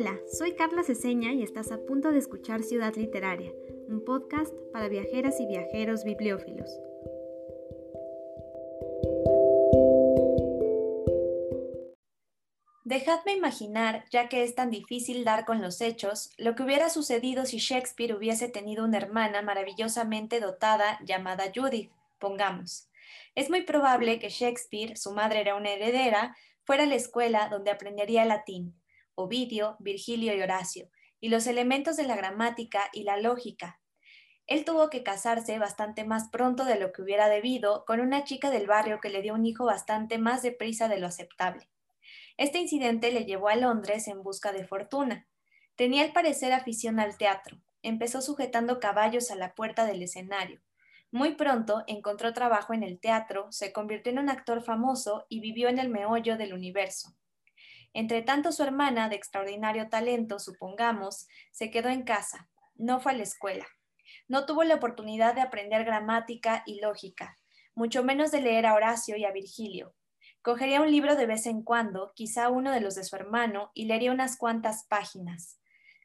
Hola, soy Carla Ceseña y estás a punto de escuchar Ciudad Literaria, un podcast para viajeras y viajeros bibliófilos. Dejadme imaginar, ya que es tan difícil dar con los hechos, lo que hubiera sucedido si Shakespeare hubiese tenido una hermana maravillosamente dotada llamada Judith, pongamos. Es muy probable que Shakespeare, su madre era una heredera, fuera a la escuela donde aprendería latín, Ovidio, Virgilio y Horacio, y los elementos de la gramática y la lógica. Él tuvo que casarse bastante más pronto de lo que hubiera debido con una chica del barrio que le dio un hijo bastante más deprisa de lo aceptable. Este incidente le llevó a Londres en busca de fortuna. Tenía al parecer afición al teatro. Empezó sujetando caballos a la puerta del escenario. Muy pronto encontró trabajo en el teatro, se convirtió en un actor famoso y vivió en el meollo del universo. Entre tanto, su hermana, de extraordinario talento, supongamos, se quedó en casa, no fue a la escuela. No tuvo la oportunidad de aprender gramática y lógica, mucho menos de leer a Horacio y a Virgilio. Cogería un libro de vez en cuando, quizá uno de los de su hermano, y leería unas cuantas páginas.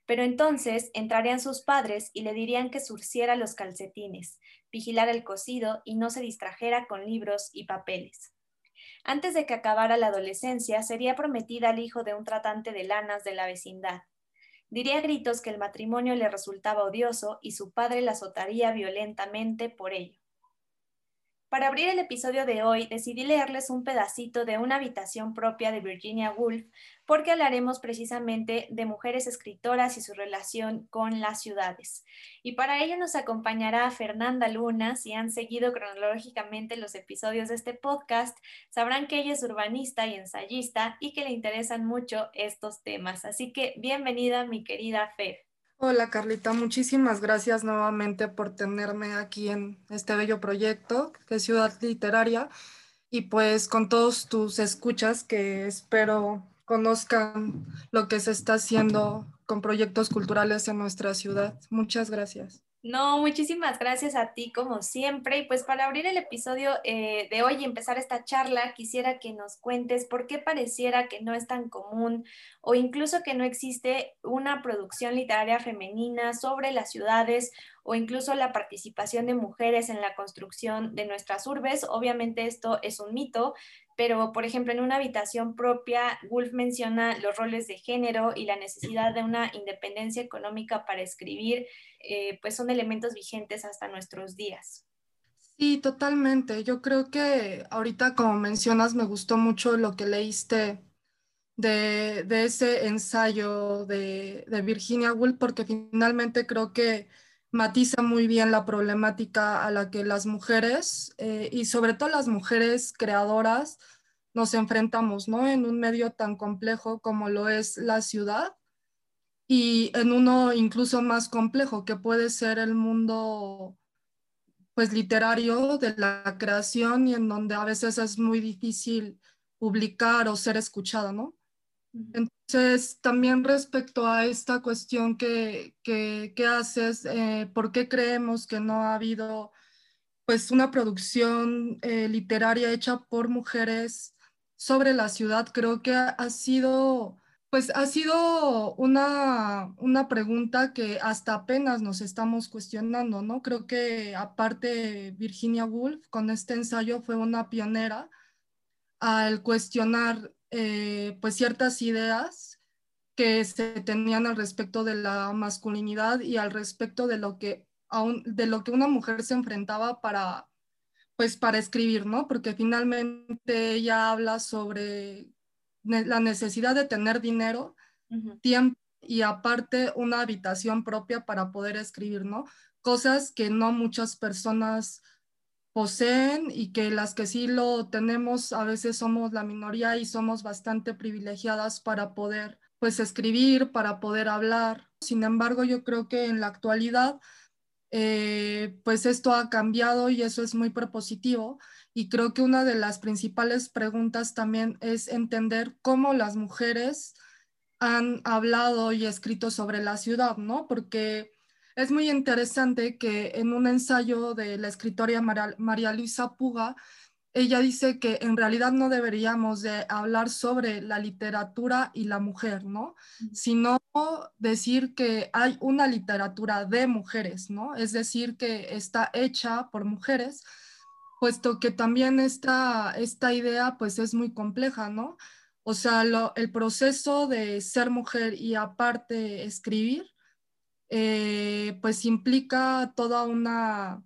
Pero entonces entrarían sus padres y le dirían que surciera los calcetines, vigilara el cocido y no se distrajera con libros y papeles. Antes de que acabara la adolescencia, sería prometida al hijo de un tratante de lanas de la vecindad. Diría a gritos que el matrimonio le resultaba odioso y su padre la azotaría violentamente por ello. Para abrir el episodio de hoy, decidí leerles un pedacito de una habitación propia de Virginia Woolf, porque hablaremos precisamente de mujeres escritoras y su relación con las ciudades. Y para ello nos acompañará Fernanda Luna. Si han seguido cronológicamente los episodios de este podcast, sabrán que ella es urbanista y ensayista y que le interesan mucho estos temas. Así que bienvenida, mi querida Fer. Hola Carlita, muchísimas gracias nuevamente por tenerme aquí en este bello proyecto que es Ciudad Literaria y pues con todos tus escuchas que espero conozcan lo que se está haciendo con proyectos culturales en nuestra ciudad. Muchas gracias. No, muchísimas gracias a ti como siempre. Y pues para abrir el episodio eh, de hoy y empezar esta charla, quisiera que nos cuentes por qué pareciera que no es tan común o incluso que no existe una producción literaria femenina sobre las ciudades o incluso la participación de mujeres en la construcción de nuestras urbes. Obviamente esto es un mito, pero por ejemplo en una habitación propia, Wolf menciona los roles de género y la necesidad de una independencia económica para escribir, eh, pues son elementos vigentes hasta nuestros días. Sí, totalmente. Yo creo que ahorita, como mencionas, me gustó mucho lo que leíste de, ese ensayo de, Virginia Woolf, porque finalmente creo que matiza muy bien la problemática a la que las mujeres eh, y sobre todo las mujeres creadoras nos enfrentamos, ¿no? En un medio tan complejo como lo es la ciudad y en uno incluso más complejo que puede ser el mundo pues literario de la creación y en donde a veces es muy difícil publicar o ser escuchada, ¿no? Entonces, también respecto a esta cuestión que, haces, eh, ¿por qué creemos que no ha habido pues una producción eh, literaria hecha por mujeres sobre la ciudad? Creo que ha, sido, pues ha sido una, una pregunta que hasta apenas nos estamos cuestionando, ¿no? Creo que aparte Virginia Woolf con este ensayo fue una pionera al cuestionar eh, pues ciertas ideas que se tenían al respecto de la masculinidad y al respecto de lo que, de lo que una mujer se enfrentaba para, pues para escribir, ¿no? Porque finalmente ella habla sobre la necesidad de tener dinero, tiempo y aparte una habitación propia para poder escribir, ¿no? Cosas que no muchas personas poseen y que las que sí lo tenemos a veces somos la minoría y somos bastante privilegiadas para poder pues escribir, para poder hablar. Sin embargo, yo creo que en la actualidad eh, pues esto ha cambiado y eso es muy propositivo y creo que una de las principales preguntas también es entender cómo las mujeres han hablado y escrito sobre la ciudad, ¿no? Porque es muy interesante que en un ensayo de la escritora María, Luisa Puga, ella dice que en realidad no deberíamos de hablar sobre la literatura y la mujer, ¿no? Sino decir que hay una literatura de mujeres, ¿no? Es decir, que está hecha por mujeres, puesto que también esta, esta idea pues es muy compleja, ¿no? O sea, el proceso de ser mujer y aparte escribir, eh, pues implica toda una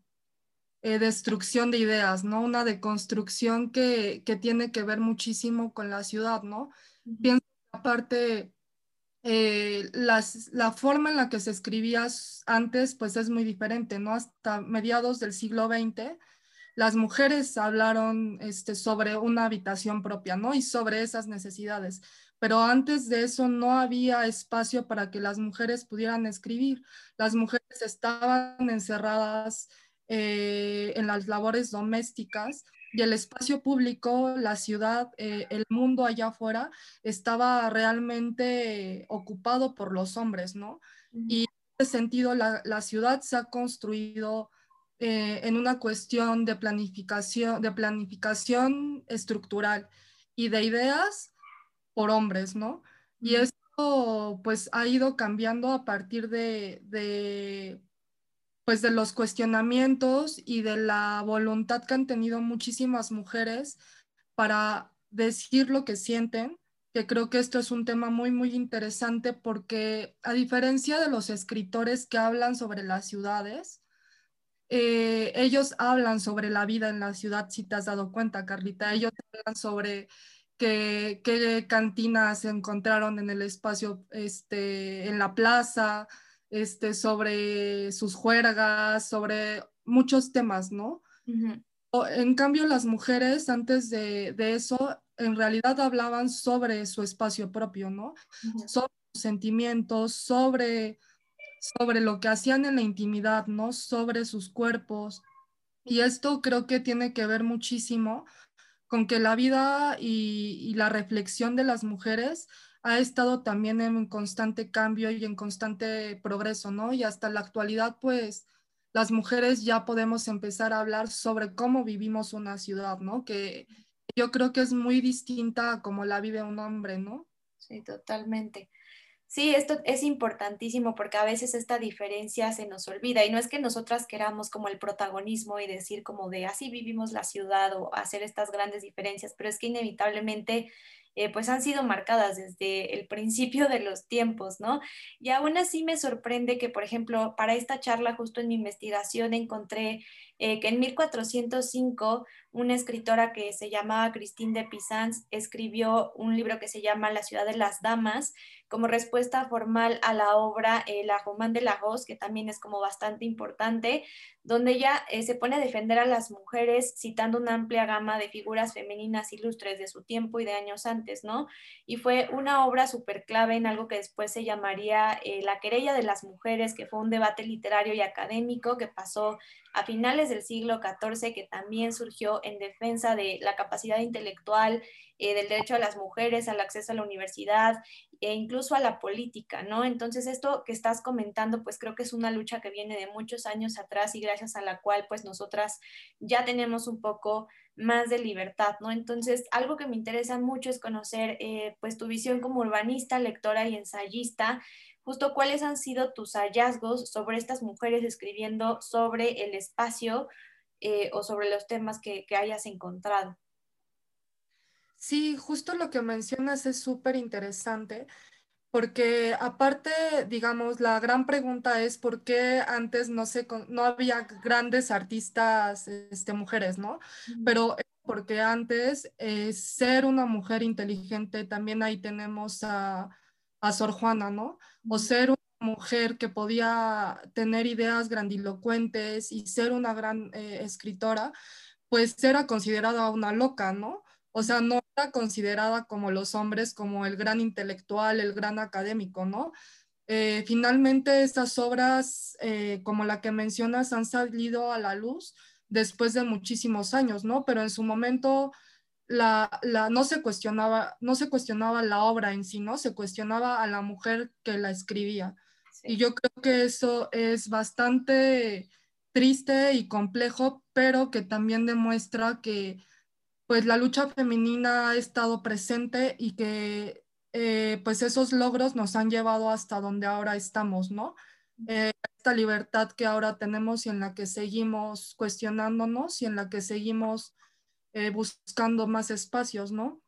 eh, destrucción de ideas, ¿no? Una deconstrucción que, que, tiene que ver muchísimo con la ciudad, ¿no? Pienso que aparte, eh, las, la forma en la que se escribía antes, pues es muy diferente, ¿no? Hasta mediados del siglo XX, las mujeres hablaron este, sobre una habitación propia, ¿no? Y sobre esas necesidades. Pero antes de eso no había espacio para que las mujeres pudieran escribir. Las mujeres estaban encerradas eh, en las labores domésticas y el espacio público, la ciudad, eh, el mundo allá afuera estaba realmente ocupado por los hombres, ¿no? Y en ese sentido, la, la ciudad se ha construido eh, en una cuestión de planificación, de planificación estructural y de ideas por hombres, ¿no? Y esto pues ha ido cambiando a partir de, de pues de los cuestionamientos y de la voluntad que han tenido muchísimas mujeres para decir lo que sienten, que creo que esto es un tema muy, muy interesante porque a diferencia de los escritores que hablan sobre las ciudades, eh, ellos hablan sobre la vida en la ciudad, si te has dado cuenta, Carlita, ellos hablan sobre qué, qué cantinas se encontraron en el espacio, este, en la plaza, este, sobre sus juergas, sobre muchos temas, ¿no? En cambio, las mujeres antes de, eso, en realidad hablaban sobre su espacio propio, ¿no? Sobre sus sentimientos, sobre, sobre lo que hacían en la intimidad, ¿no? Sobre sus cuerpos. Y esto creo que tiene que ver muchísimo con que la vida y, la reflexión de las mujeres ha estado también en constante cambio y en constante progreso, ¿no? Y hasta la actualidad, pues, las mujeres ya podemos empezar a hablar sobre cómo vivimos una ciudad, ¿no? Que yo creo que es muy distinta a cómo la vive un hombre, ¿no? Sí, totalmente. Sí, esto es importantísimo porque a veces esta diferencia se nos olvida y no es que nosotras queramos como el protagonismo y decir como de así vivimos la ciudad o hacer estas grandes diferencias, pero es que inevitablemente eh, pues han sido marcadas desde el principio de los tiempos, ¿no? Y aún así me sorprende que, por ejemplo, para esta charla, justo en mi investigación, encontré eh, que en 1405 una escritora que se llamaba Christine de Pizans escribió un libro que se llama La ciudad de las damas, como respuesta formal a la obra eh, La Román de Lagos, que también es como bastante importante, donde ella eh, se pone a defender a las mujeres citando una amplia gama de figuras femeninas ilustres de su tiempo y de años antes, ¿no? Y fue una obra súper clave en algo que después se llamaría eh, La querella de las mujeres, que fue un debate literario y académico que pasó a finales del siglo XIV, que también surgió en defensa de la capacidad intelectual, del derecho a las mujeres, al acceso a la universidad e incluso a la política, ¿no? Entonces, esto que estás comentando, pues creo que es una lucha que viene de muchos años atrás y gracias a la cual, pues nosotras ya tenemos un poco más de libertad, ¿no? Entonces, algo que me interesa mucho es conocer, eh, pues, tu visión como urbanista, lectora y ensayista, justo cuáles han sido tus hallazgos sobre estas mujeres escribiendo sobre el espacio eh, o sobre los temas que hayas encontrado. Sí, justo lo que mencionas es súper interesante, porque aparte, digamos, la gran pregunta es por qué antes no, se, no había grandes artistas este, mujeres, ¿no? Pero porque antes eh, ser una mujer inteligente, también ahí tenemos a, a Sor Juana, ¿no? O ser una mujer que podía tener ideas grandilocuentes y ser una gran eh, escritora, pues era considerada una loca, ¿no? O sea, no era considerada como los hombres, como el gran intelectual, el gran académico, ¿no? Eh, finalmente, estas obras, eh, como la que mencionas, han salido a la luz después de muchísimos años, ¿no? Pero en su momento la, no, se cuestionaba, no se cuestionaba la obra en sí, ¿no? Se cuestionaba a la mujer que la escribía. Y yo creo que eso es bastante triste y complejo, pero que también demuestra que pues la lucha femenina ha estado presente y que eh, pues esos logros nos han llevado hasta donde ahora estamos, ¿no? Eh, esta libertad que ahora tenemos y en la que seguimos cuestionándonos y en la que seguimos eh, buscando más espacios, ¿no?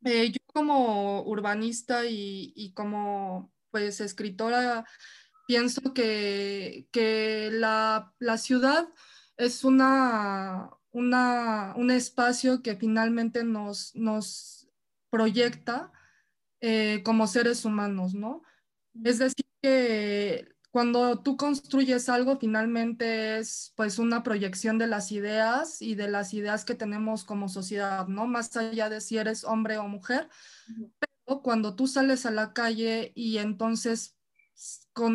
yo como urbanista y, y, como pues escritora pienso que, que la, la ciudad es una, una, un espacio que finalmente nos, nos proyecta eh, como seres humanos, ¿no? Es decir, que cuando tú construyes algo, finalmente es pues una proyección de las ideas y de las ideas que tenemos como sociedad, ¿no? Más allá de si eres hombre o mujer. Pero cuando tú sales a la calle y entonces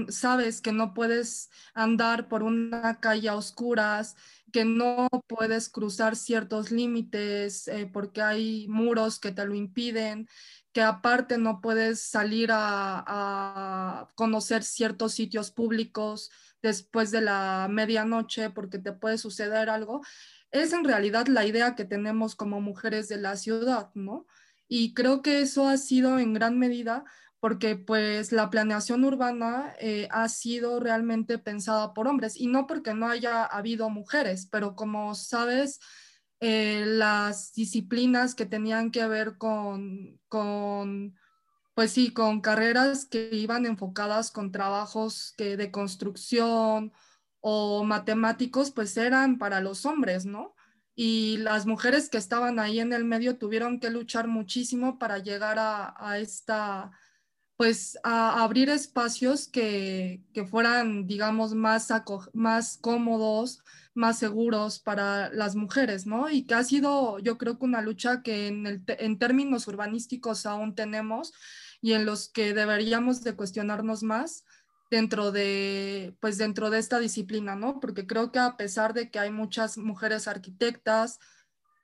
sabes que no puedes andar por una calle a oscuras, que no puedes cruzar ciertos límites eh, porque hay muros que te lo impiden, que aparte no puedes salir a, conocer ciertos sitios públicos después de la medianoche porque te puede suceder algo, es en realidad la idea que tenemos como mujeres de la ciudad, ¿no? Y creo que eso ha sido en gran medida porque pues la planeación urbana eh, ha sido realmente pensada por hombres y no porque no haya habido mujeres, pero como sabes, eh, las disciplinas que tenían que ver con, con, pues sí, con carreras que iban enfocadas con trabajos que de construcción o matemáticos, pues eran para los hombres, ¿no? Y las mujeres que estaban ahí en el medio tuvieron que luchar muchísimo para llegar a, a esta, pues a abrir espacios que, que fueran, digamos, más, más cómodos, más seguros para las mujeres, ¿no? Y que ha sido, yo creo que una lucha que en, el, en términos urbanísticos aún tenemos y en los que deberíamos de cuestionarnos más dentro de, pues dentro de esta disciplina, ¿no? Porque creo que a pesar de que hay muchas mujeres arquitectas,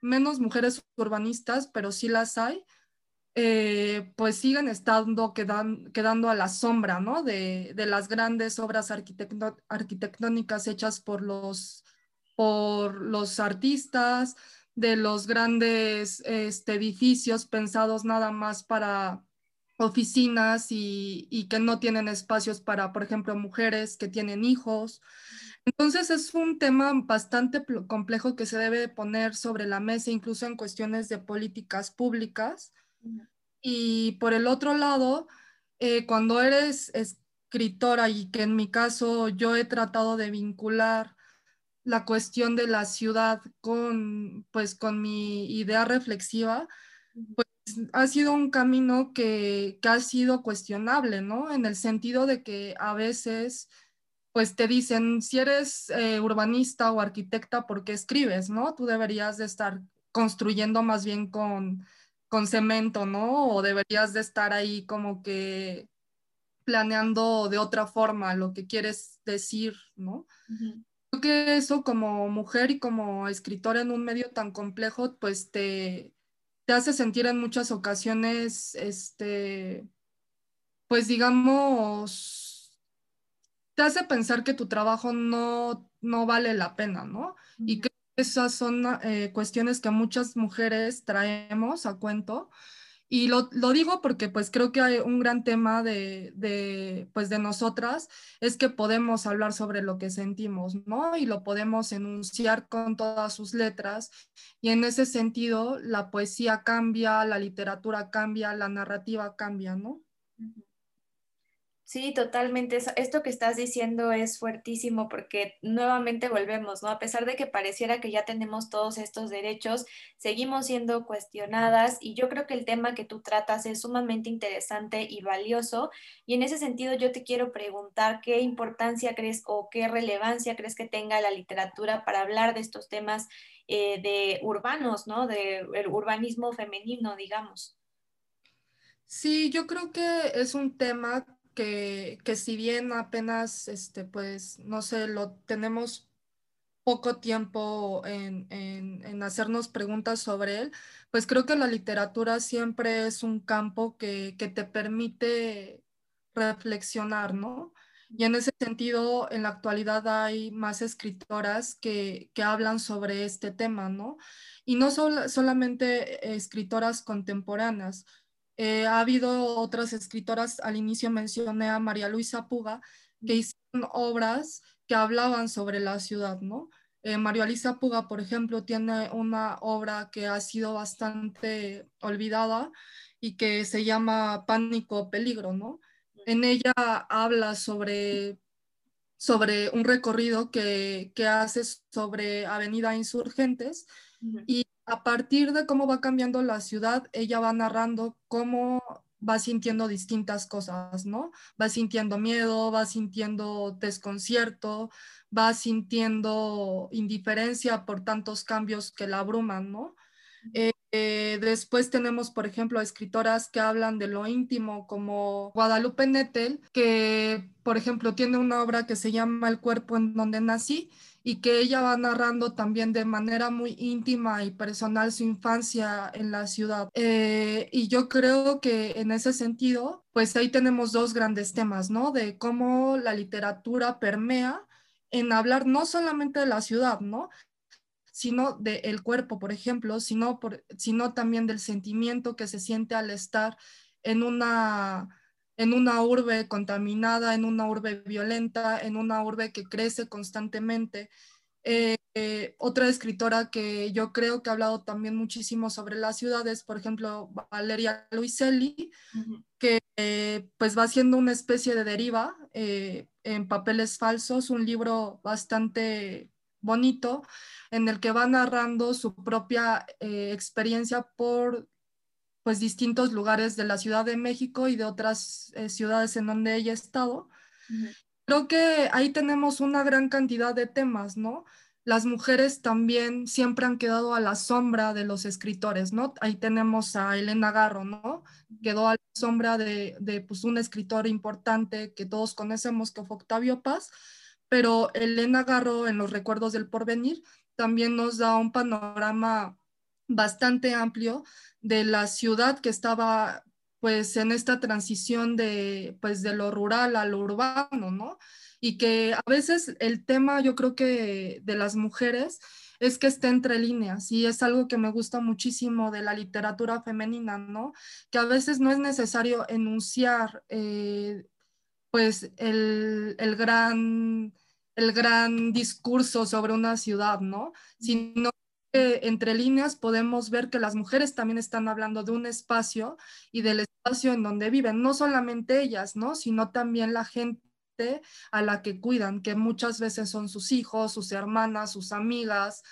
menos mujeres urbanistas, pero sí las hay, eh, pues siguen estando quedan, quedando a la sombra, ¿no? De, de las grandes obras arquitectónicas hechas por los por los artistas, de los grandes este, edificios pensados nada más para oficinas y, que no tienen espacios para, por ejemplo, mujeres que tienen hijos. Entonces es un tema bastante complejo que se debe poner sobre la mesa, incluso en cuestiones de políticas públicas. Y por el otro lado, eh, cuando eres escritora y que en mi caso yo he tratado de vincular la cuestión de la ciudad con, pues, con mi idea reflexiva, pues ha sido un camino que, ha sido cuestionable, ¿no? En el sentido de que a veces, pues te dicen, si eres eh, urbanista o arquitecta, ¿por qué escribes, no? Tú deberías de estar construyendo más bien con, con cemento, ¿no? O deberías de estar ahí como que planeando de otra forma lo que quieres decir, ¿no? Que eso como mujer y como escritora en un medio tan complejo, pues te, te hace sentir en muchas ocasiones, este, pues digamos, te hace pensar que tu trabajo no, no vale la pena, ¿no? Y que esas son eh, cuestiones que muchas mujeres traemos a cuento y lo, lo, digo porque pues creo que hay un gran tema de, de, pues de nosotras, es que podemos hablar sobre lo que sentimos, ¿no? Y lo podemos enunciar con todas sus letras. Y en ese sentido, la poesía cambia, la literatura cambia, la narrativa cambia, ¿no? Sí, totalmente. Esto que estás diciendo es fuertísimo porque nuevamente volvemos, ¿no? A pesar de que pareciera que ya tenemos todos estos derechos, seguimos siendo cuestionadas y yo creo que el tema que tú tratas es sumamente interesante y valioso. Y en ese sentido yo te quiero preguntar qué importancia crees o qué relevancia crees que tenga la literatura para hablar de estos temas eh, de urbanos, ¿no? De urbanismo femenino, digamos. Sí, yo creo que es un tema que, si bien apenas, este, pues, no sé, lo tenemos poco tiempo en, hacernos preguntas sobre él, pues creo que la literatura siempre es un campo que, te permite reflexionar, ¿no? Y en ese sentido, en la actualidad hay más escritoras que, que hablan sobre este tema, ¿no? Y no solamente escritoras contemporáneas. Eh, ha habido otras escritoras, al inicio mencioné a María Luisa Puga, que hicieron obras que hablaban sobre la ciudad, ¿no? Eh, María Luisa Puga, por ejemplo, tiene una obra que ha sido bastante olvidada y que se llama Pánico Peligro, ¿no? En ella habla sobre, sobre un recorrido que, que hace sobre Avenida Insurgentes y a partir de cómo va cambiando la ciudad, ella va narrando cómo va sintiendo distintas cosas, ¿no? Va sintiendo miedo, va sintiendo desconcierto, va sintiendo indiferencia por tantos cambios que la abruman, ¿no? Eh, después tenemos, por ejemplo, escritoras que hablan de lo íntimo, como Guadalupe Nettel, que, por ejemplo, tiene una obra que se llama El cuerpo en donde nací y que ella va narrando también de manera muy íntima y personal su infancia en la ciudad. Eh, y yo creo que en ese sentido, pues ahí tenemos dos grandes temas, ¿no? De cómo la literatura permea en hablar no solamente de la ciudad, ¿no? sino del cuerpo, por ejemplo, sino, por, sino también del sentimiento que se siente al estar en una, en una urbe contaminada, en una urbe violenta, en una urbe que crece constantemente. Eh, eh, otra escritora que yo creo que ha hablado también muchísimo sobre las ciudades, por ejemplo, Valeria Luiselli, que eh, pues va haciendo una especie de deriva en papeles falsos, un libro bastante bonito en el que va narrando su propia experiencia por pues distintos lugares de la Ciudad de México y de otras eh, ciudades en donde ella ha estado. Creo que ahí tenemos una gran cantidad de temas, ¿no? Las mujeres también siempre han quedado a la sombra de los escritores, ¿no? Ahí tenemos a Elena Garro, ¿no? Quedó a la sombra de, de pues, un escritor importante que todos conocemos, que fue Octavio Paz, pero Elena Garro en los recuerdos del porvenir también nos da un panorama bastante amplio de la ciudad que estaba pues en esta transición de pues de lo rural a lo urbano, ¿no? Y que a veces el tema yo creo que de las mujeres es que está entre líneas y es algo que me gusta muchísimo de la literatura femenina, ¿no? Que a veces no es necesario enunciar eh, pues el, gran, el gran discurso sobre una ciudad, ¿no? Sino entre líneas podemos ver que las mujeres también están hablando de un espacio y del espacio en donde viven, no solamente ellas, ¿no? Sino también la gente a la que cuidan, que muchas veces son sus hijos, sus hermanas, sus amigas,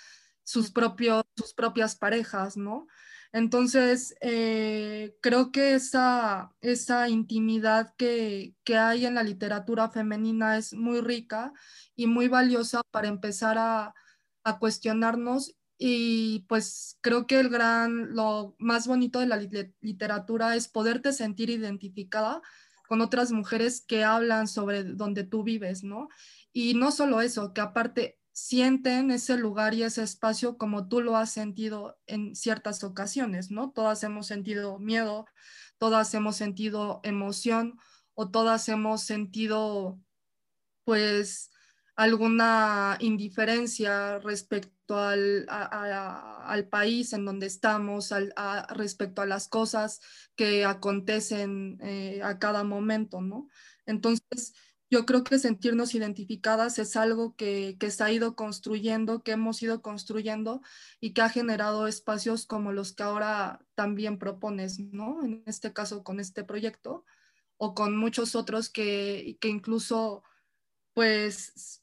sus, propios, sus propias parejas, ¿no? Entonces, eh, creo que esa, esa intimidad que, hay en la literatura femenina es muy rica y muy valiosa para empezar a, cuestionarnos y pues creo que el gran, lo más bonito de la literatura es poderte sentir identificada con otras mujeres que hablan sobre donde tú vives, ¿no? Y no solo eso, que aparte sienten ese lugar y ese espacio como tú lo has sentido en ciertas ocasiones, ¿no? Todas hemos sentido miedo, todas hemos sentido emoción o todas hemos sentido pues alguna indiferencia respecto al, al país en donde estamos, al, respecto a las cosas que acontecen eh, a cada momento, ¿no? Entonces, yo creo que sentirnos identificadas es algo que, se ha ido construyendo, que hemos ido construyendo y que ha generado espacios como los que ahora también propones, ¿no? En este caso con este proyecto o con muchos otros que, que incluso pues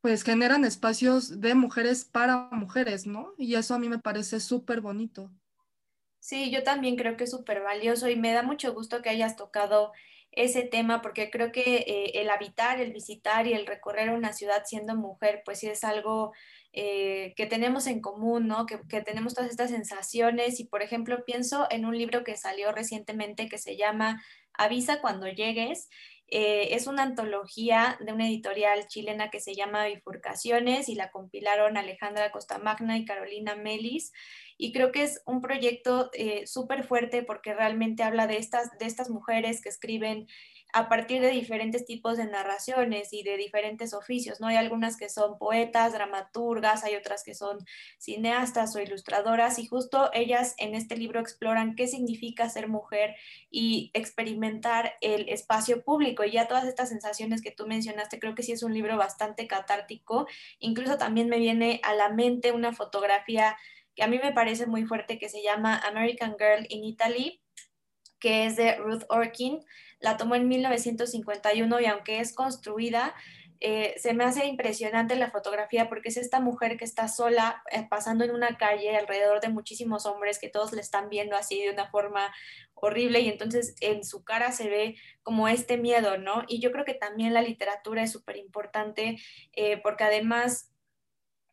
pues generan espacios de mujeres para mujeres, ¿no? Y eso a mí me parece súper bonito. Sí, yo también creo que es súper valioso y me da mucho gusto que hayas tocado ese tema porque creo que eh, el habitar, el visitar y el recorrer una ciudad siendo mujer, pues sí es algo eh, que tenemos en común, ¿no? Que, que, tenemos todas estas sensaciones y, por ejemplo, pienso en un libro que salió recientemente que se llama Avisa cuando llegues eh, es una antología de una editorial chilena que se llama Bifurcaciones y la compilaron Alejandra Costamagna y Carolina Melis. Y creo que es un proyecto eh, súper fuerte porque realmente habla de estas, de estas mujeres que escriben a partir de diferentes tipos de narraciones y de diferentes oficios, ¿no? Hay algunas que son poetas, dramaturgas, hay otras que son cineastas o ilustradoras y justo ellas en este libro exploran qué significa ser mujer y experimentar el espacio público y ya todas estas sensaciones que tú mencionaste, creo que sí es un libro bastante catártico, incluso también me viene a la mente una fotografía que a mí me parece muy fuerte que se llama American Girl in Italy, que es de Ruth Orkin. La tomó en 1951 y aunque es construida, eh, se me hace impresionante la fotografía porque es esta mujer que está sola eh, pasando en una calle alrededor de muchísimos hombres que todos le están viendo así de una forma horrible y entonces en su cara se ve como este miedo, ¿no? Y yo creo que también la literatura es súper importante eh, porque además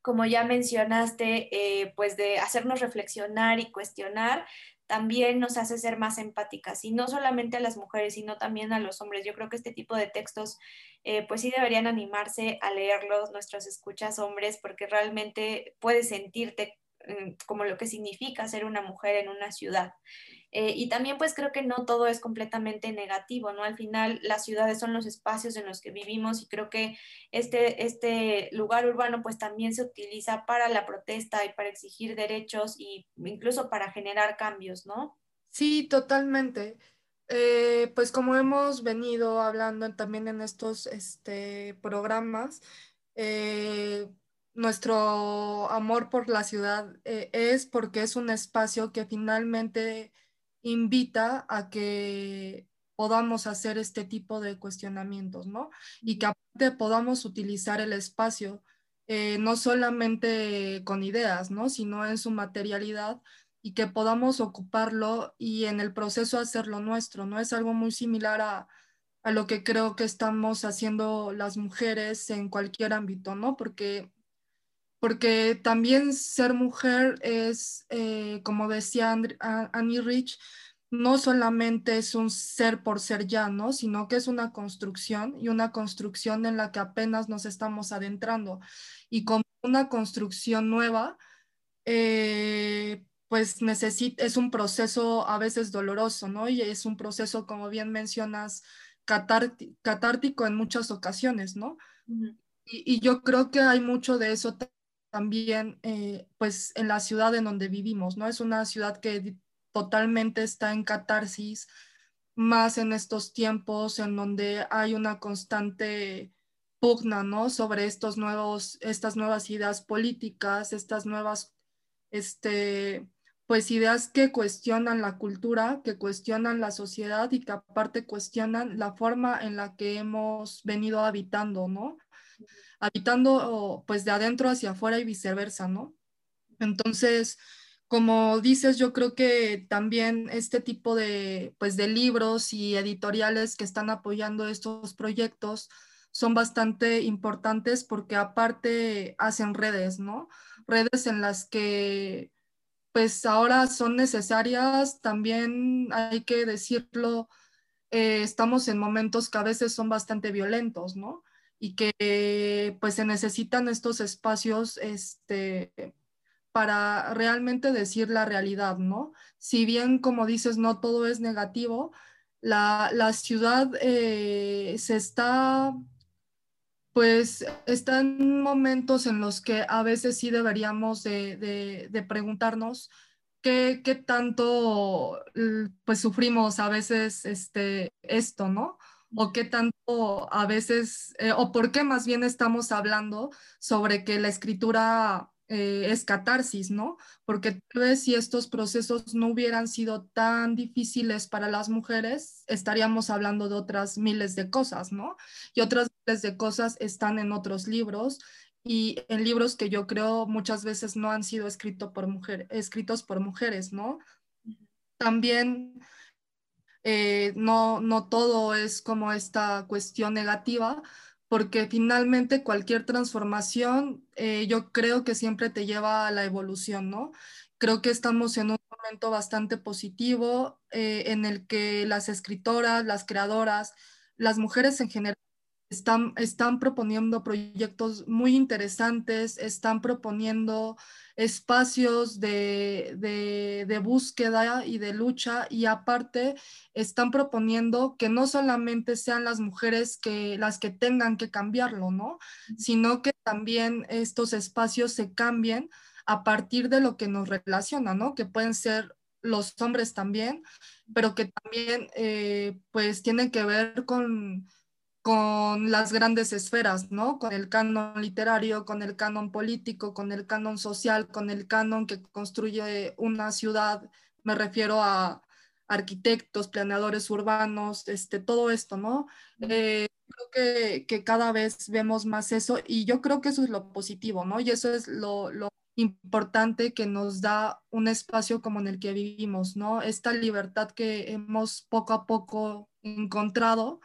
como ya mencionaste, pues de hacernos reflexionar y cuestionar, también nos hace ser más empáticas y no solamente a las mujeres, sino también a los hombres. Yo creo que este tipo de textos, eh, pues sí deberían animarse a leerlos nuestros escuchas hombres, porque realmente puedes sentirte mm, como lo que significa ser una mujer en una ciudad. Eh, y también pues creo que no todo es completamente negativo, ¿no? Al final las ciudades son los espacios en los que vivimos y creo que este, este lugar urbano pues también se utiliza para la protesta y para exigir derechos e incluso para generar cambios, ¿no? Sí, totalmente. Eh, pues como hemos venido hablando también en estos este, programas, eh, nuestro amor por la ciudad es porque es un espacio que finalmente invita a que podamos hacer este tipo de cuestionamientos, ¿no? Y que aparte podamos utilizar el espacio eh, no solamente con ideas, ¿no? Sino en su materialidad y que podamos ocuparlo y en el proceso hacerlo nuestro, ¿no? Es algo muy similar a, a lo que creo que estamos haciendo las mujeres en cualquier ámbito, ¿no? Porque porque también ser mujer es, eh, como decía Annie Rich, no solamente es un ser por ser ya, ¿no? Sino que es una construcción y una construcción en la que apenas nos estamos adentrando. Y como una construcción nueva, eh, pues necesita, es un proceso a veces doloroso, ¿no? Y es un proceso, como bien mencionas, catártico en muchas ocasiones, ¿no? y, y, yo creo que hay mucho de eso también eh, pues en la ciudad en donde vivimos, ¿no? Es una ciudad que totalmente está en catarsis, más en estos tiempos en donde hay una constante pugna, ¿no? Sobre estos nuevos, estas nuevas ideas políticas, estas nuevas, este, pues ideas que cuestionan la cultura, que cuestionan la sociedad y que aparte cuestionan la forma en la que hemos venido habitando, ¿no? Habitando pues de adentro hacia afuera y viceversa, ¿no? Entonces, como dices, yo creo que también este tipo de, pues, de libros y editoriales que están apoyando estos proyectos son bastante importantes porque aparte hacen redes, ¿no? Redes en las que pues ahora son necesarias, también hay que decirlo, eh, estamos en momentos que a veces son bastante violentos, ¿no? Y que pues se necesitan estos espacios este, para realmente decir la realidad, ¿no? Si bien, como dices, no todo es negativo, la, ciudad eh, se está, pues, está en momentos en los que a veces sí deberíamos de, preguntarnos qué, qué, tanto, pues, sufrimos a veces este, esto, ¿no? O qué tanto a veces, eh, o por qué más bien estamos hablando sobre que la escritura eh, es catarsis, ¿no? Porque tal vez si estos procesos no hubieran sido tan difíciles para las mujeres, estaríamos hablando de otras miles de cosas, ¿no? Y otras miles de cosas están en otros libros y en libros que yo creo muchas veces no han sido escrito por mujer, escritos por mujeres, ¿no? También eh, no, no todo es como esta cuestión negativa, porque finalmente cualquier transformación eh, yo creo que siempre te lleva a la evolución, ¿no? Creo que estamos en un momento bastante positivo eh, en el que las escritoras, las creadoras, las mujeres en general están, están proponiendo proyectos muy interesantes, están proponiendo espacios de, de, búsqueda y de lucha y aparte están proponiendo que no solamente sean las mujeres que las que tengan que cambiarlo, ¿no? Sino que también estos espacios se cambien a partir de lo que nos relaciona, ¿no? Que pueden ser los hombres también, pero que también eh, pues tienen que ver con con las grandes esferas, ¿no? Con el canon literario, con el canon político, con el canon social, con el canon que construye una ciudad, me refiero a arquitectos, planeadores urbanos, este, todo esto, ¿no? Eh, creo que, que, cada vez vemos más eso y yo creo que eso es lo positivo, ¿no? Y eso es lo, lo importante que nos da un espacio como en el que vivimos, ¿no? Esta libertad que hemos poco a poco encontrado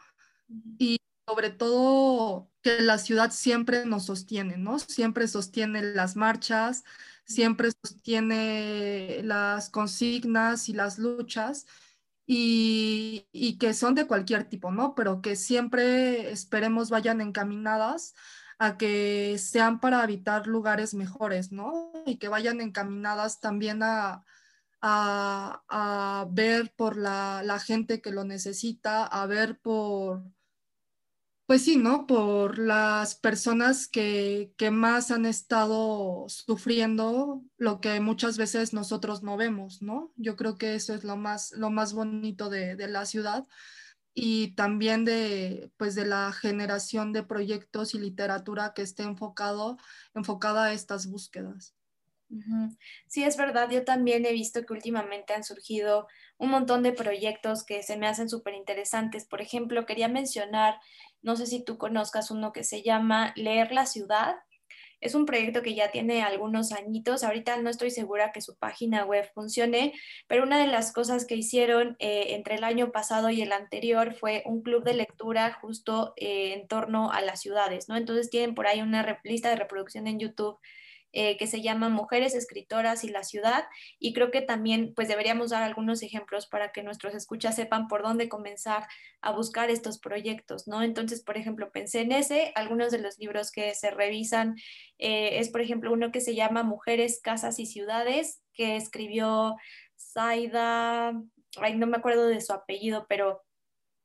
y sobre todo que la ciudad siempre nos sostiene, ¿no? Siempre sostiene las marchas, siempre sostiene las consignas y las luchas y, que son de cualquier tipo, ¿no? Pero que siempre esperemos vayan encaminadas a que sean para habitar lugares mejores, ¿no? Y que vayan encaminadas también a, a, a ver por la, la gente que lo necesita, a ver por pues sí, ¿no? Por las personas que, más han estado sufriendo lo que muchas veces nosotros no vemos, ¿no? Yo creo que eso es lo más, lo más bonito de, la ciudad y también de, pues de la generación de proyectos y literatura que esté enfocado, enfocada a estas búsquedas. Sí, es verdad. Yo también he visto que últimamente han surgido un montón de proyectos que se me hacen súper interesantes. Por ejemplo, quería mencionar no sé si tú conozcas uno que se llama Leer la Ciudad. Es un proyecto que ya tiene algunos añitos. Ahorita no estoy segura que su página web funcione, pero una de las cosas que hicieron eh, entre el año pasado y el anterior fue un club de lectura justo eh, en torno a las ciudades, ¿no? Entonces tienen por ahí una lista de reproducción en YouTube eh, que se llama Mujeres Escritoras y la Ciudad. Y creo que también pues deberíamos dar algunos ejemplos para que nuestros escuchas sepan por dónde comenzar a buscar estos proyectos, ¿no? Entonces, por ejemplo, pensé en ese, algunos de los libros que se revisan eh, es, por ejemplo, uno que se llama Mujeres, Casas y Ciudades, que escribió Zaida, ay, no me acuerdo de su apellido, pero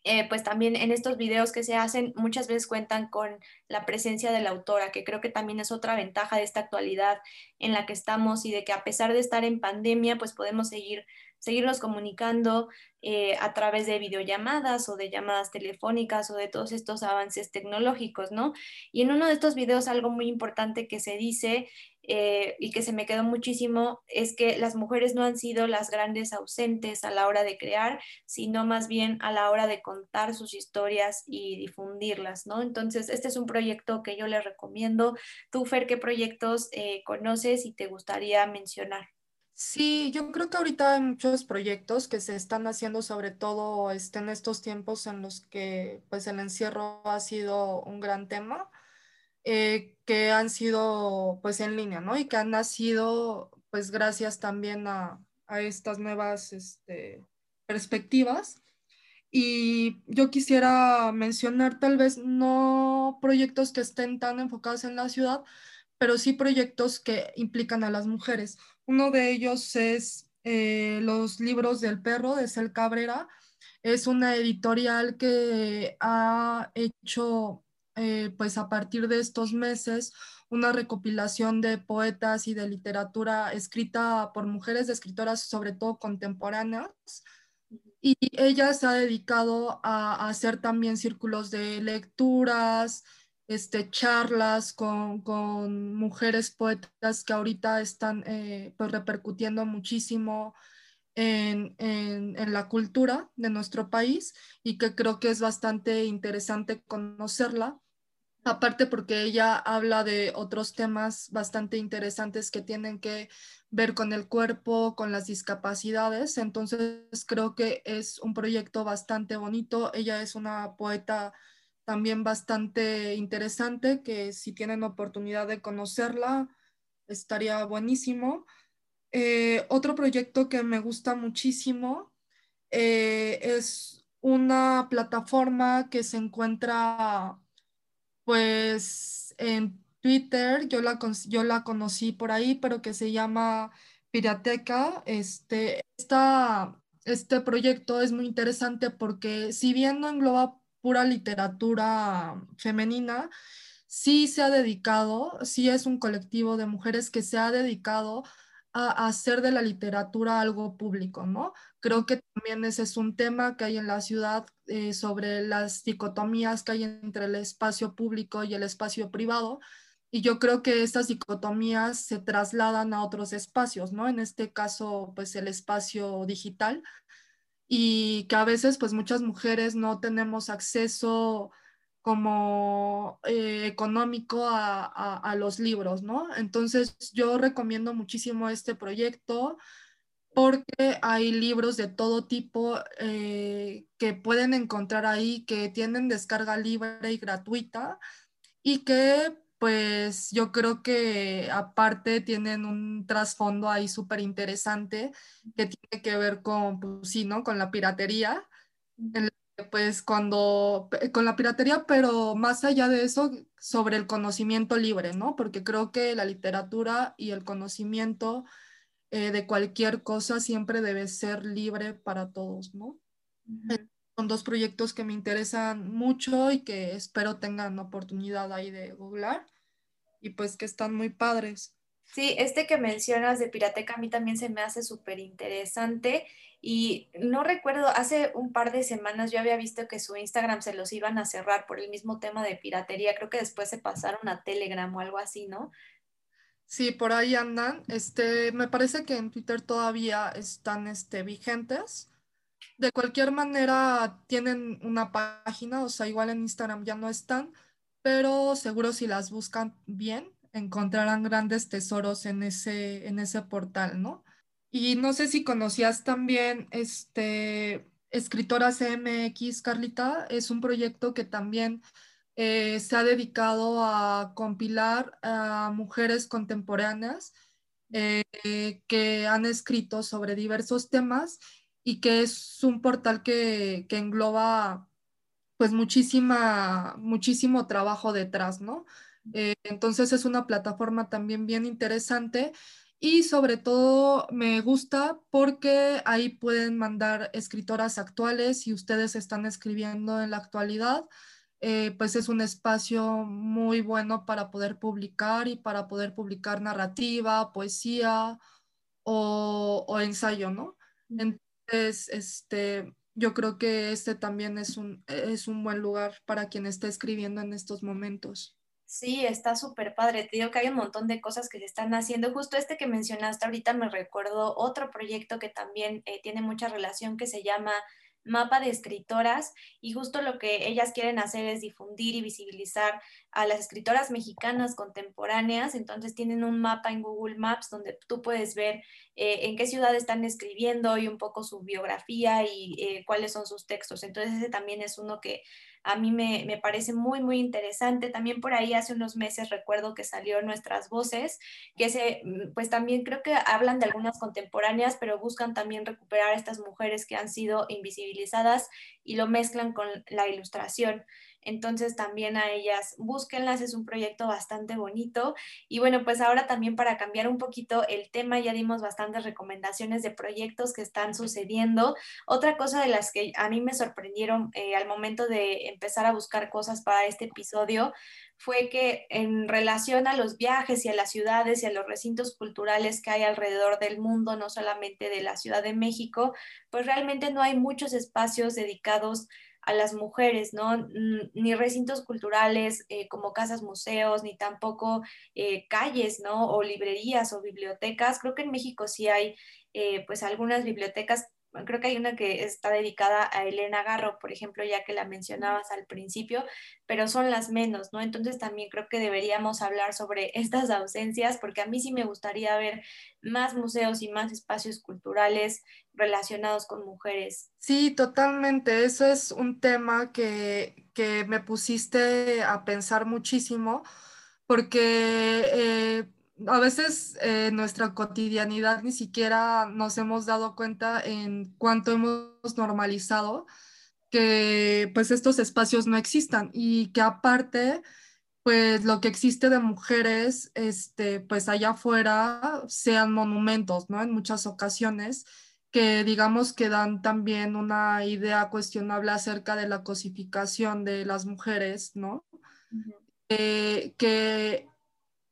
eh, pues también en estos videos que se hacen muchas veces cuentan con la presencia de la autora, que creo que también es otra ventaja de esta actualidad en la que estamos y de que a pesar de estar en pandemia, pues podemos seguir seguirnos comunicando eh, a través de videollamadas o de llamadas telefónicas o de todos estos avances tecnológicos, ¿no? Y en uno de estos videos algo muy importante que se dice eh, y que se me quedó muchísimo es que las mujeres no han sido las grandes ausentes a la hora de crear, sino más bien a la hora de contar sus historias y difundirlas, ¿no? Entonces, este es un proyecto que yo les recomiendo. Tú, Fer, ¿qué proyectos eh, conoces y te gustaría mencionar? Sí, yo creo que ahorita hay muchos proyectos que se están haciendo, sobre todo este, en estos tiempos en los que pues el encierro ha sido un gran tema, eh, que han sido pues en línea, ¿no? Y que han nacido pues gracias también a, a estas nuevas este, perspectivas. Y yo quisiera mencionar tal vez no proyectos que estén tan enfocados en la ciudad, pero sí proyectos que implican a las mujeres. Uno de ellos es eh, Los libros del perro de Cel Cabrera. Es una editorial que ha hecho, eh, pues a parcir de estos meses, una recopilación de poetas y de literatura escrita por mujeres escritoras, sobre todo contemporáneas. Y ella se ha dedicado a hacer también círculos de lecturas, este, charlas con, con, mujeres poetas que ahorita están eh, pues repercutiendo muchísimo en, en, en, la cultura de nuestro país y que creo que es bastante interesante conocerla. Aparte porque ella habla de otros temas bastante interesantes que tienen que ver con el cuerpo, con las discapacidades. Entonces creo que es un proyecto bastante bonito. Ella es una poeta también bastante interesante, que si tienen oportunidad de conocerla, estaría buenísimo. Eh, otro proyecto que me gusta muchísimo eh, es una plataforma que se encuentra pues en Twitter yo la, yo la conocí por ahí, pero que se llama Pirateca. Este, este proyecto es muy interesante porque si bien no engloba pura literatura femenina, sí se ha dedicado, sí es un colectivo de mujeres que se ha dedicado a hacer de la literatura algo público, ¿no? Creo que también ese es un tema que hay en la ciudad eh, sobre las dicotomías que hay entre el espacio público y el espacio privado. Y yo creo que estas dicotomías se trasladan a otros espacios, ¿no? En este caso, pues el espacio digital y que a veces, pues muchas mujeres no tenemos acceso como eh, económico a, los libros, ¿no? Entonces yo recomiendo muchísimo este proyecto porque hay libros de todo tipo eh, que pueden encontrar ahí, que tienen descarga libre y gratuita y que pues yo creo que aparte tienen un trasfondo ahí súper interesante que tiene que ver con, pues sí, ¿no? Con la piratería, pues cuando, con la piratería, pero más allá de eso, sobre el conocimiento libre, ¿no? Porque creo que la literatura y el conocimiento eh, de cualquier cosa siempre debe ser libre para todos, ¿no? Son dos proyectos que me interesan mucho y que espero tengan oportunidad ahí de googlar y pues que están muy padres. Sí, este que mencionas de Pirateca a mí también se me hace súper interesante y no recuerdo, hace un par de semanas yo había visto que su Instagram se los iban a cerrar por el mismo tema de piratería. Creo que después se pasaron a Telegram o algo así, ¿no? Sí, por ahí andan. Este, me parece que en Twitter todavía están este, vigentes. De cualquier manera, tienen una página, o sea, igual en Instagram ya no están, pero seguro si las buscan bien, encontrarán grandes tesoros en ese, en ese portal, ¿no? Y no sé si conocías también este Escritora CMX, Carlita, es un proyecto que también eh, se ha dedicado a compilar a mujeres contemporáneas eh, que han escrito sobre diversos temas y que es un portal que, que engloba pues muchísima, muchísimo trabajo detrás, ¿no? Eh, entonces es una plataforma también bien interesante y sobre todo me gusta porque ahí pueden mandar escritoras actuales si ustedes están escribiendo en la actualidad. Eh, pues es un espacio muy bueno para poder publicar y para poder publicar narrativa, poesía o, o ensayo, ¿no? Entonces, este, yo creo que este también es un, es un buen lugar para quien esté escribiendo en estos momentos. Sí, está súper padre. Te digo que hay un montón de cosas que se están haciendo. Justo este que mencionaste ahorita me recuerdo otro proyecto que también eh, tiene mucha relación que se llama mapa de escritoras y justo lo que ellas quieren hacer es difundir y visibilizar a las escritoras mexicanas contemporáneas. Entonces tienen un mapa en Google Maps donde tú puedes ver eh, en qué ciudad están escribiendo y un poco su biografía y eh, cuáles son sus textos. Entonces ese también es uno que a mí me, me, parece muy, muy interesante. También por ahí hace unos meses recuerdo que salió Nuestras Voces, que se, mm, pues también creo que hablan de algunas contemporáneas, pero buscan también recuperar a estas mujeres que han sido invisibilizadas y lo mezclan con la ilustración. Entonces también a ellas búsquenlas, es un proyecto bastante bonito. Y bueno, pues ahora también para cambiar un poquito el tema, ya dimos bastantes recomendaciones de proyectos que están sucediendo. Otra cosa de las que a mí me sorprendieron eh, al momento de empezar a buscar cosas para este episodio fue que en relación a los viajes y a las ciudades y a los recintos culturales que hay alrededor del mundo, no solamente de la Ciudad de México, pues realmente no hay muchos espacios dedicados las mujeres, ¿no? Ni recintos culturales eh, como casas museos, ni tampoco eh, calles, ¿no? O librerías o bibliotecas. Creo que en México sí hay eh, pues algunas bibliotecas creo que hay una que está dedicada a Elena Garro, por ejemplo, ya que la mencionabas al principio, pero son las menos, ¿no? Entonces también creo que deberíamos hablar sobre estas ausencias, porque a mí sí me gustaría ver más museos y más espacios culturales relacionados con mujeres. Sí, totalmente. Eso es un tema que, que me pusiste a pensar muchísimo, porque... Eh, a veces eh, nuestra cotidianidad ni siquiera nos hemos dado cuenta en cuánto hemos normalizado que pues estos espacios no existan y que aparte pues lo que existe de mujeres, este, pues allá afuera sean monumentos, ¿no? En muchas ocasiones que digamos que dan también una idea cuestionable acerca de la cosificación de las mujeres, ¿no? Eh, que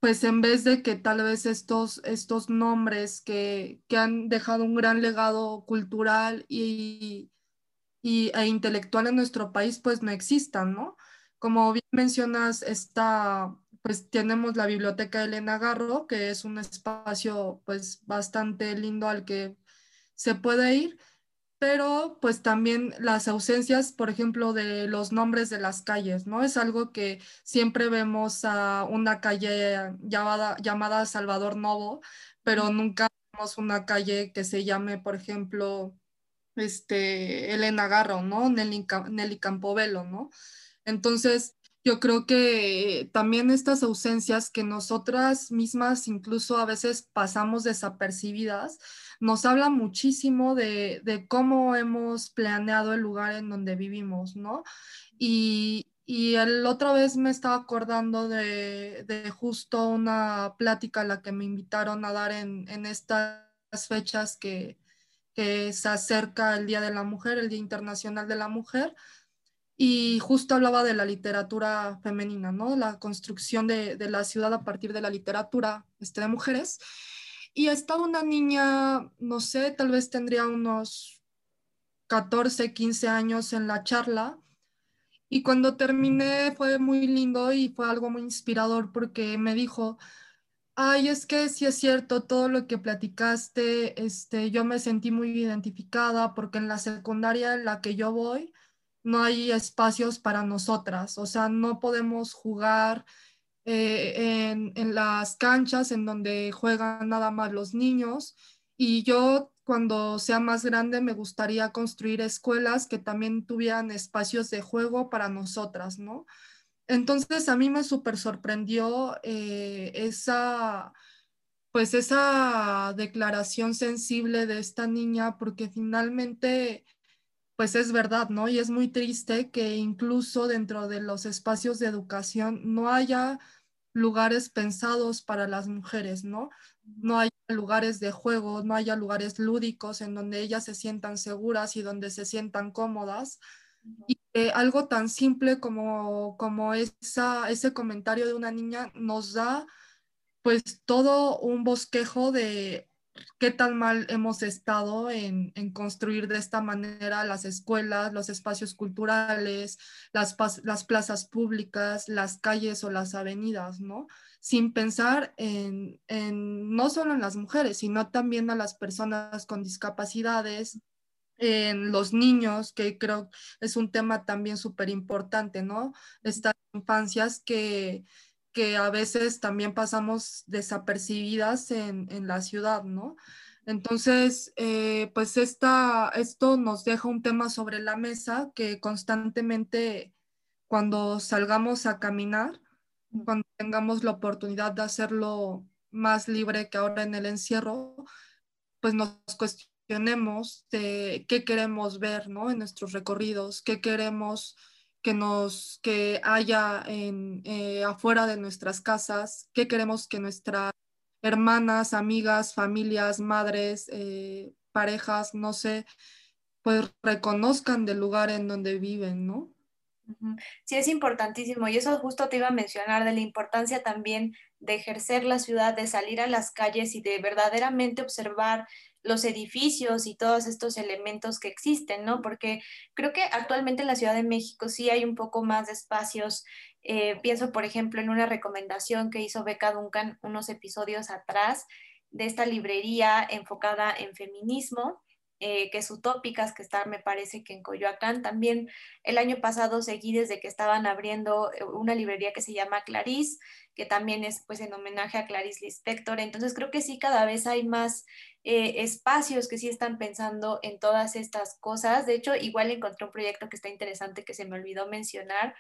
pues en vez de que tal vez estos, estos nombres que, que han dejado un gran legado cultural y, y, e intelectual en nuestro país, pues no existan, ¿no? Como bien mencionas, está, pues tenemos la Biblioteca Elena Garro, que es un espacio pues bastante lindo al que se puede ir, pero pues también las ausencias, por ejemplo, de los nombres de las calles, ¿no? Es algo que siempre vemos a una calle llamada, llamada Salvador Novo, pero nunca vemos una calle que se llame, por ejemplo, este, Elena Garro, ¿no? Nelly, Nelly ¿no? Entonces, yo creo que también estas ausencias que nosotras mismas incluso a veces pasamos desapercibidas, nos habla muchísimo de, cómo hemos planeado el lugar en donde vivimos, ¿no? Y, y el otra vez me estaba acordando de, justo una plática a la que me invitaron a dar en, estas fechas que, se acerca el Día de la Mujer, el Día Internacional de la Mujer, y justo hablaba de la literatura femenina, ¿no? La construcción de, la ciudad a partir de la literatura este, de mujeres. Y estaba una niña, no sé, tal vez tendría unos 14, 15 años en la charla. Y cuando terminé fue muy lindo y fue algo muy inspirador porque me dijo, ay, es que sí es cierto todo lo que platicaste, este, yo me sentí muy identificada porque en la secundaria en la que yo voy, no hay espacios para nosotras, o sea, no podemos jugar eh, en, las canchas en donde juegan nada más los niños. Y yo cuando sea más grande me gustaría construir escuelas que también tuvieran espacios de juego para nosotras, ¿no? Entonces a mí me súper sorprendió eh, esa, pues esa declaración sensible de esta niña porque finalmente pues es verdad, ¿no? Y es muy triste que incluso dentro de los espacios de educación no haya lugares pensados para las mujeres, ¿no? No haya lugares de juego, no haya lugares lúdicos en donde ellas se sientan seguras y donde se sientan cómodas. Y algo tan simple como, como esa, ese comentario de una niña nos da pues todo un bosquejo de qué tan mal hemos estado en, construir de esta manera las escuelas, los espacios culturales, las, las, plazas públicas, las calles o las avenidas, ¿no? Sin pensar en, no solo en las mujeres, sino también a las personas con discapacidades, en los niños, que creo es un tema también súper importante, ¿no? Estas infancias que que a veces también pasamos desapercibidas en, la ciudad, ¿no? Entonces, eh, pues esta, esto nos deja un tema sobre la mesa que constantemente cuando salgamos a caminar, cuando tengamos la oportunidad de hacerlo más libre que ahora en el encierro, pues nos cuestionemos de qué queremos ver, ¿no? En nuestros recorridos, qué queremos que nos que haya en, eh, afuera de nuestras casas, qué queremos que nuestras hermanas, amigas, familias, madres, eh, parejas, no sé, pues reconozcan del lugar en donde viven, ¿no? Sí, es importantísimo. Y eso justo te iba a mencionar de la importancia también de ejercer la ciudad, de salir a las calles y de verdaderamente observar los edificios y todos estos elementos que existen, ¿no? Porque creo que actualmente en la Ciudad de México sí hay un poco más de espacios. Eh, pienso, por ejemplo, en una recomendación que hizo Beca Duncan unos episodios atrás de esta librería enfocada en feminismo eh, que es Utópicas, que está, me parece que en Coyoacán. También el año pasado seguí desde que estaban abriendo eh, una librería que se llama Clarice, que también es pues en homenaje a Clarice Lispector. Entonces creo que sí, cada vez hay más eh, espacios que sí están pensando en todas estas cosas. De hecho, igual encontré un proyecto que está interesante que se me olvidó mencionar,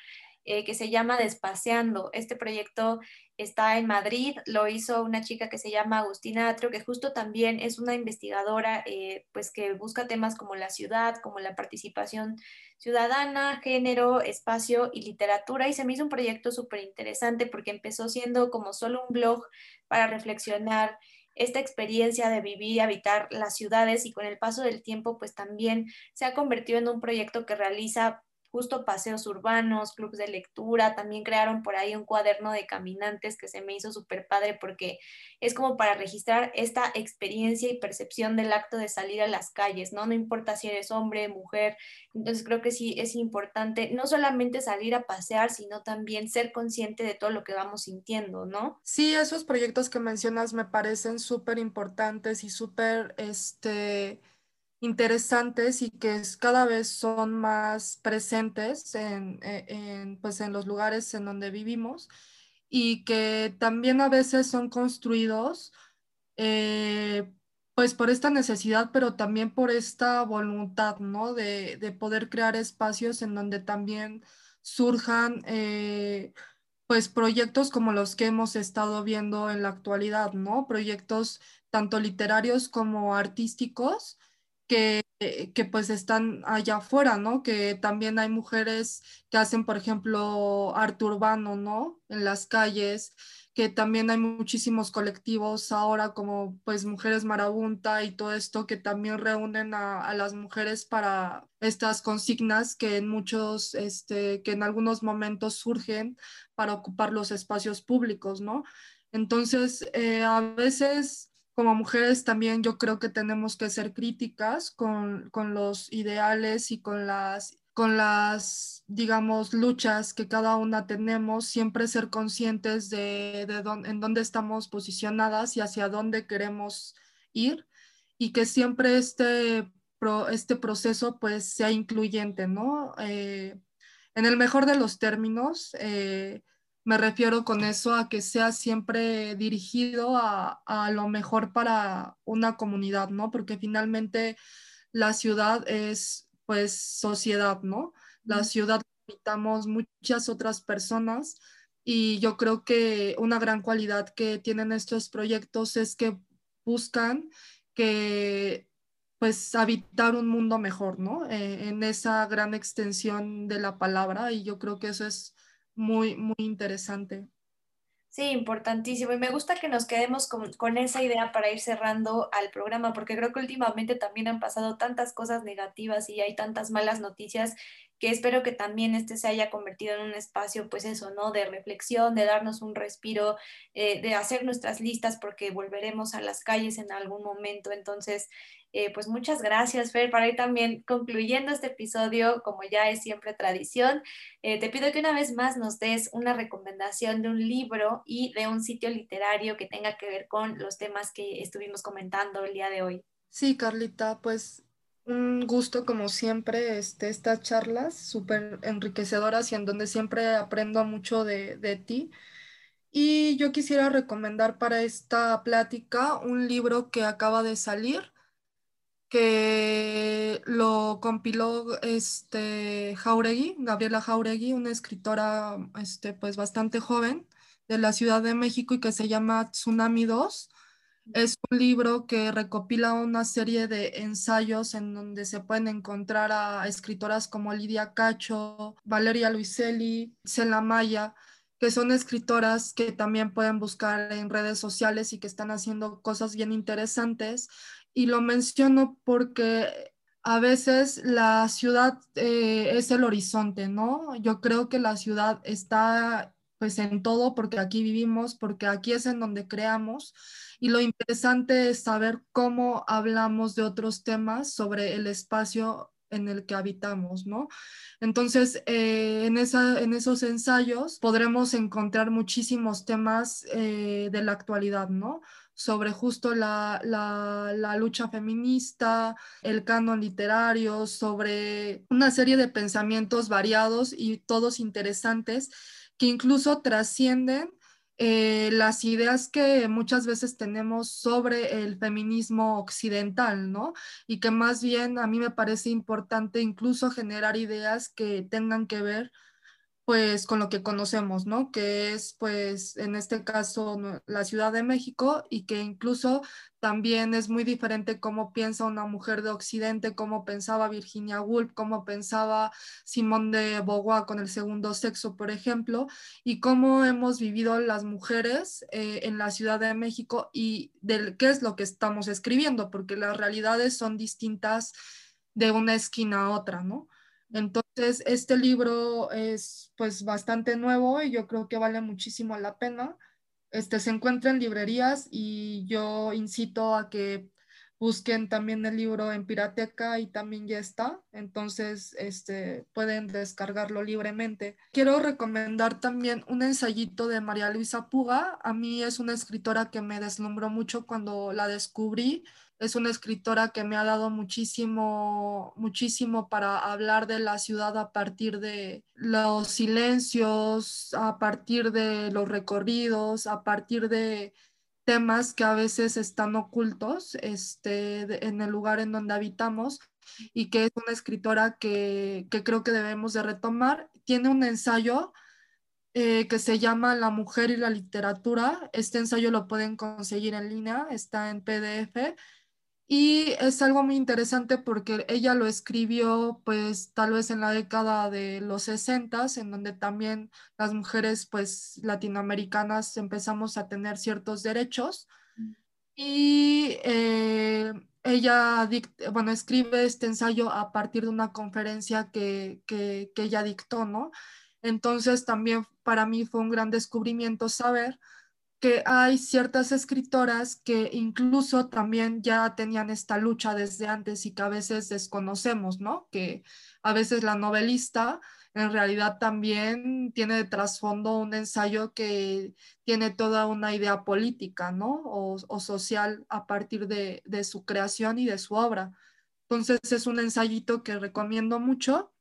eh, que se llama Despaseando. Este proyecto está en Madrid, lo hizo una chica que se llama Agustina Atrio, que justo también es una investigadora eh, pues que busca temas como la ciudad, como la participación ciudadana, género, espacio y literatura. Y se me hizo un proyecto súper interesante porque empezó siendo como solo un blog para reflexionar esta experiencia de vivir y habitar las ciudades y con el paso del tiempo pues también se ha convertido en un proyecto que realiza justo paseos urbanos, clubes de lectura, también crearon por ahí un cuaderno de caminantes que se me hizo súper padre porque es como para registrar esta experiencia y percepción del acto de salir a las calles, ¿no? No importa si eres hombre, mujer, entonces creo que sí es importante no solamente salir a pasear, sino también ser consciente de todo lo que vamos sintiendo, ¿no? Sí, esos proyectos que mencionas me parecen súper importantes y súper, este interesantes y que cada vez son más presentes en, e, en, pues en los lugares en donde vivimos y que también a veces son construidos eh, pues por esta necesidad, pero también por esta voluntad, ¿no? De, de poder crear espacios en donde también surjan eh, pues proyectos como los que hemos estado viendo en la actualidad, ¿no? Proyectos tanto literarios como artísticos que, pues están allá afuera, ¿no? Que también hay mujeres que hacen, por ejemplo, arte urbano, ¿no? En las calles, que también hay muchísimos colectivos ahora como pues Mujeres Marabunta y todo esto que también reúnen a, a, las mujeres para estas consignas que en muchos, este, que en algunos momentos surgen para ocupar los espacios públicos, ¿no? Entonces, eh, a veces como mujeres también yo creo que tenemos que ser críticas con, con los ideales y con las, con las, digamos, luchas que cada una tenemos, siempre ser conscientes de, de dónde, en dónde estamos posicionadas y hacia dónde queremos ir y que siempre este, este proceso pues sea incluyente, ¿no? Eh, en el mejor de los términos, eh, me refiero con eso a que sea siempre dirigido a, a, lo mejor para una comunidad, ¿no? Porque finalmente la ciudad es pues sociedad, ¿no? La ciudad habitamos muchas otras personas y yo creo que una gran cualidad que tienen estos proyectos es que buscan que pues habitar un mundo mejor, ¿no? Eh, en esa gran extensión de la palabra y yo creo que eso es muy, muy interesante. Sí, importantísimo. Y me gusta que nos quedemos con, con, esa idea para ir cerrando al programa, porque creo que últimamente también han pasado tantas cosas negativas y hay tantas malas noticias que espero que también este se haya convertido en un espacio, pues eso, ¿no? De reflexión, de darnos un respiro, eh, de hacer nuestras listas, porque volveremos a las calles en algún momento. Entonces, eh, pues muchas gracias, Fer, para ir también concluyendo este episodio, como ya es siempre tradición. Eh, te pido que una vez más nos des una recomendación de un libro y de un sitio literario que tenga que ver con los temas que estuvimos comentando el día de hoy. Sí, Carlita, pues un gusto como siempre este, estas charlas súper enriquecedoras y en donde siempre aprendo mucho de, de ti. Y yo quisiera recomendar para esta plática un libro que acaba de salir que lo compiló este Jauregui, Gabriela Jauregui, una escritora este, pues bastante joven de la Ciudad de México y que se llama Tsunami 2. Es un libro que recopila una serie de ensayos en donde se pueden encontrar a escritoras como Lidia Cacho, Valeria Luiselli, Cela Maya, que son escritoras que también pueden buscar en redes sociales y que están haciendo cosas bien interesantes y lo menciono porque a veces la ciudad eh, es el horizonte, ¿no? Yo creo que la ciudad está pues en todo porque aquí vivimos, porque aquí es en donde creamos y lo interesante es saber cómo hablamos de otros temas sobre el espacio en el que habitamos, ¿no? Entonces, eh, en, esa, en esos ensayos podremos encontrar muchísimos temas eh, de la actualidad, ¿no? Sobre justo la, la, lucha feminista, el canon literario, sobre una serie de pensamientos variados y todos interesantes que incluso trascienden eh, las ideas que muchas veces tenemos sobre el feminismo occidental, ¿no? Y que más bien a mí me parece importante incluso generar ideas que tengan que ver pues con lo que conocemos, ¿no? Que es pues en este caso la Ciudad de México y que incluso también es muy diferente cómo piensa una mujer de Occidente, cómo pensaba Virginia Woolf, cómo pensaba Simone de Beauvoir con el segundo sexo, por ejemplo, y cómo hemos vivido las mujeres eh, en la Ciudad de México y de qué es lo que estamos escribiendo, porque las realidades son distintas de una esquina a otra, ¿no? Entonces, este libro es pues bastante nuevo y yo creo que vale muchísimo la pena. Este se encuentra en librerías y yo incito a que busquen también el libro en Pirateca y también ya está, entonces este, pueden descargarlo libremente. Quiero recomendar también un ensayito de María Luisa Puga, a mí es una escritora que me deslumbró mucho cuando la descubrí, es una escritora que me ha dado muchísimo, muchísimo para hablar de la ciudad a partir de los silencios, a partir de los recorridos, a partir de temas que a veces están ocultos este, en el lugar en donde habitamos y que es una escritora que, creo que debemos de retomar. Tiene un ensayo eh, que se llama La mujer y la literatura. Este ensayo lo pueden conseguir en línea, está en PDF y es algo muy interesante porque ella lo escribió pues tal vez en la década de los 60, en donde también las mujeres pues latinoamericanas empezamos a tener ciertos derechos. Mm. Y eh, ella bueno, escribe este ensayo a partir de una conferencia que, que, que ella dictó, ¿no? Entonces también para mí fue un gran descubrimiento saber que hay ciertas escritoras que incluso también ya tenían esta lucha desde antes y que a veces desconocemos, ¿no? Que a veces la novelista en realidad también tiene de trasfondo un ensayo que tiene toda una idea política, ¿no? O, social a partir de, su creación y de su obra. Entonces es un ensayito que recomiendo mucho.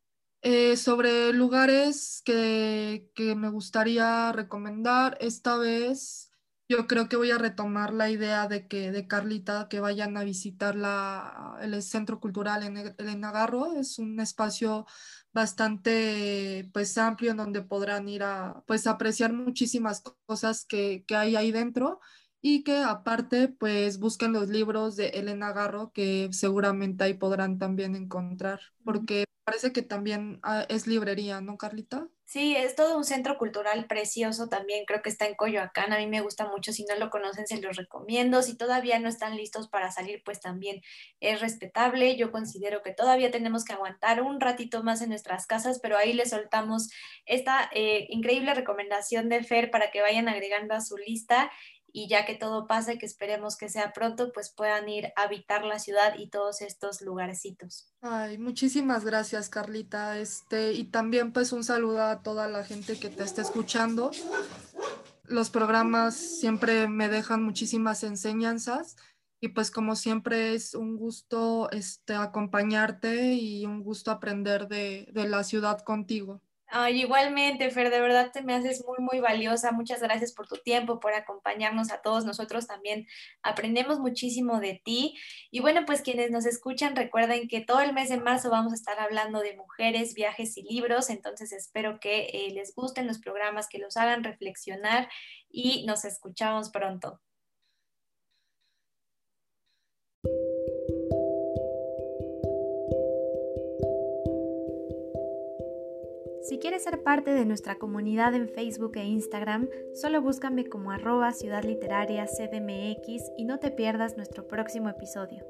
Eh, sobre lugares que, que, me gustaría recomendar, esta vez yo creo que voy a retomar la idea de que de Carlita que vayan a visitar la, el Centro Cultural en, en Nagarro. Es un espacio bastante pues amplio en donde podrán ir a pues apreciar muchísimas cosas que, que hay ahí dentro y que aparte pues busquen los libros de Elena Garro que seguramente ahí podrán también encontrar porque parece que también ah, es librería, ¿no, Carlita? Sí, es todo un centro cultural precioso también, creo que está en Coyoacán, a mí me gusta mucho, si no lo conocen se los recomiendo, si todavía no están listos para salir, pues también es respetable, yo considero que todavía tenemos que aguantar un ratito más en nuestras casas, pero ahí les soltamos esta eh, increíble recomendación de Fer para que vayan agregando a su lista y ya que todo pase, que esperemos que sea pronto, pues puedan ir a habitar la ciudad y todos estos lugarcitos. Ay, muchísimas gracias, Carlita. Este, y también pues un saludo a toda la gente que te está escuchando. Los programas siempre me dejan muchísimas enseñanzas y pues como siempre es un gusto este, acompañarte y un gusto aprender de, de la ciudad contigo igualmente, Fer, de verdad te me haces muy, muy valiosa. Muchas gracias por tu tiempo, por acompañarnos a todos. Nosotros también aprendemos muchísimo de ti. Y bueno, pues quienes nos escuchan, recuerden que todo el mes de marzo vamos a estar hablando de mujeres, viajes y libros. Entonces espero que eh, les gusten los programas, que los hagan reflexionar y nos escuchamos pronto. Si quieres ser parte de nuestra comunidad en Facebook e Instagram, solo búscame como arroba Ciudad Literaria CDMX y no te pierdas nuestro próximo episodio.